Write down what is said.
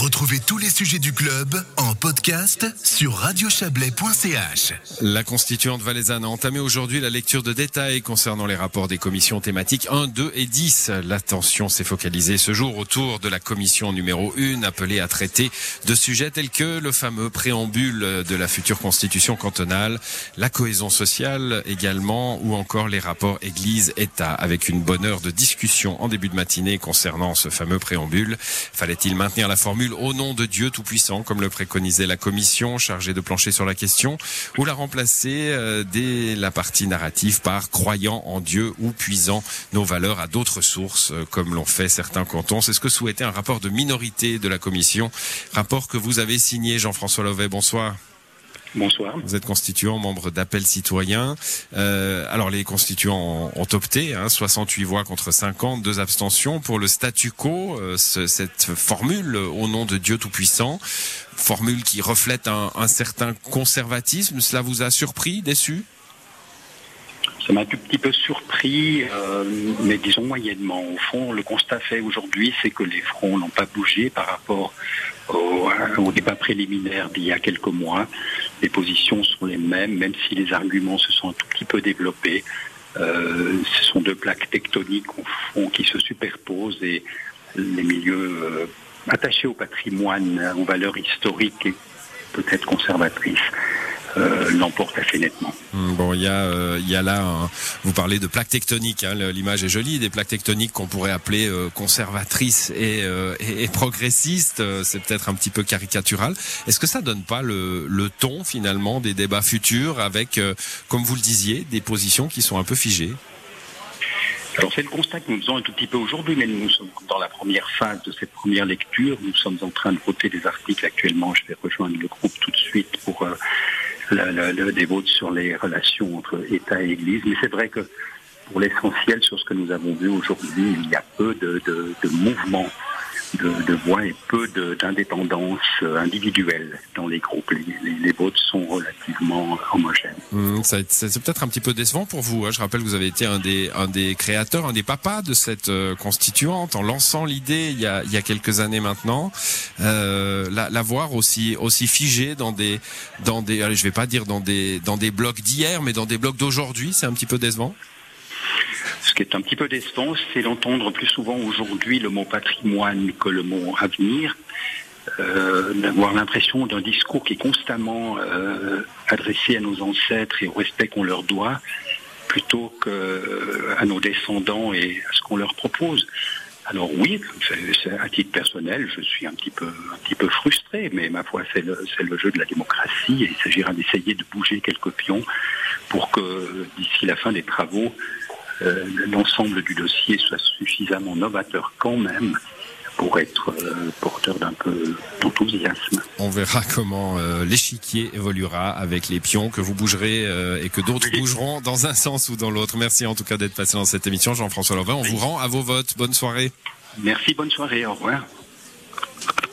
Retrouvez tous les sujets du club en podcast sur radiochablais.ch. La constituante valaisanne a entamé aujourd'hui la lecture de détails concernant les rapports des commissions thématiques 1, 2 et 10. L'attention s'est focalisée ce jour autour de la commission numéro 1 appelée à traiter de sujets tels que le fameux préambule de la future constitution cantonale, la cohésion sociale également ou encore les rapports Église-État avec une bonne heure de discussion en début de matinée concernant ce fameux préambule. Fallait-il maintenir la formule au nom de Dieu Tout-Puissant, comme le préconisait la commission chargée de plancher sur la question, ou la remplacer euh, dès la partie narrative par croyant en Dieu ou puisant nos valeurs à d'autres sources, euh, comme l'ont fait certains cantons. C'est ce que souhaitait un rapport de minorité de la commission, rapport que vous avez signé, Jean-François Lovet. Bonsoir. Bonsoir. Vous êtes constituant, membre d'Appel Citoyen. Euh, alors les constituants ont, opté, hein, 68 voix contre 50, deux abstentions pour le statu quo, euh, cette formule au nom de Dieu Tout-Puissant, formule qui reflète un, un certain conservatisme. Cela vous a surpris, déçu? Ça m'a un tout petit peu surpris, euh, mais disons moyennement. Au fond, le constat fait aujourd'hui, c'est que les fronts n'ont pas bougé par rapport au, au débat préliminaire d'il y a quelques mois. Les positions sont les mêmes, même si les arguments se sont un tout petit peu développés. Euh, ce sont deux plaques tectoniques au fond qui se superposent et les milieux euh, attachés au patrimoine, aux valeurs historiques et peut-être conservatrices euh, l'emporte assez nettement. Hmm, bon, il y a, euh, y a là, vous parlez de plaques tectoniques. Hein, L'image est jolie, des plaques tectoniques qu'on pourrait appeler euh, conservatrices et, euh, et, et progressistes. C'est peut-être un petit peu caricatural. Est-ce que ça donne pas le, le ton finalement des débats futurs avec, comme vous le disiez, des positions qui sont un peu figées? Alors c'est le constat que nous faisons un tout petit peu aujourd'hui, mais nous sommes dans la première phase de cette première lecture. Nous sommes en train de voter des articles actuellement. Je vais rejoindre le groupe tout de suite pour euh, le, le, votes sur les relations entre État et Église. Mais c'est vrai que pour l'essentiel, sur ce que nous avons vu aujourd'hui, il y a peu de, de, de mouvements de, de, voix et peu d'indépendance individuelle dans les groupes. Les, les, les votes sont relativement homogènes. Mmh, c'est peut-être un petit peu décevant pour vous. Hein. Je rappelle que vous avez été un des, un des créateurs, un des papas de cette euh, constituante en lançant l'idée il, y a, il y a quelques années maintenant. Euh, la, la voir aussi, aussi figée dans des, dans des, allez, je vais pas dire dans des, dans des blocs d'hier, mais dans des blocs d'aujourd'hui, c'est un petit peu décevant? Ce qui est un petit peu décevant, c'est d'entendre plus souvent aujourd'hui le mot patrimoine que le mot avenir, euh, d'avoir l'impression d'un discours qui est constamment euh, adressé à nos ancêtres et au respect qu'on leur doit, plutôt qu'à nos descendants et à ce qu'on leur propose. Alors oui, à titre personnel, je suis un petit peu, un petit peu frustré, mais ma foi, c'est le, le jeu de la démocratie et il s'agira d'essayer de bouger quelques pions pour que d'ici la fin des travaux, euh, l'ensemble du dossier soit suffisamment novateur quand même pour être euh, porteur d'un peu d'enthousiasme. On verra comment euh, l'échiquier évoluera avec les pions que vous bougerez euh, et que d'autres oui. bougeront dans un sens ou dans l'autre. Merci en tout cas d'être passé dans cette émission, Jean-François Lovin. On oui. vous rend à vos votes. Bonne soirée. Merci, bonne soirée. Au revoir.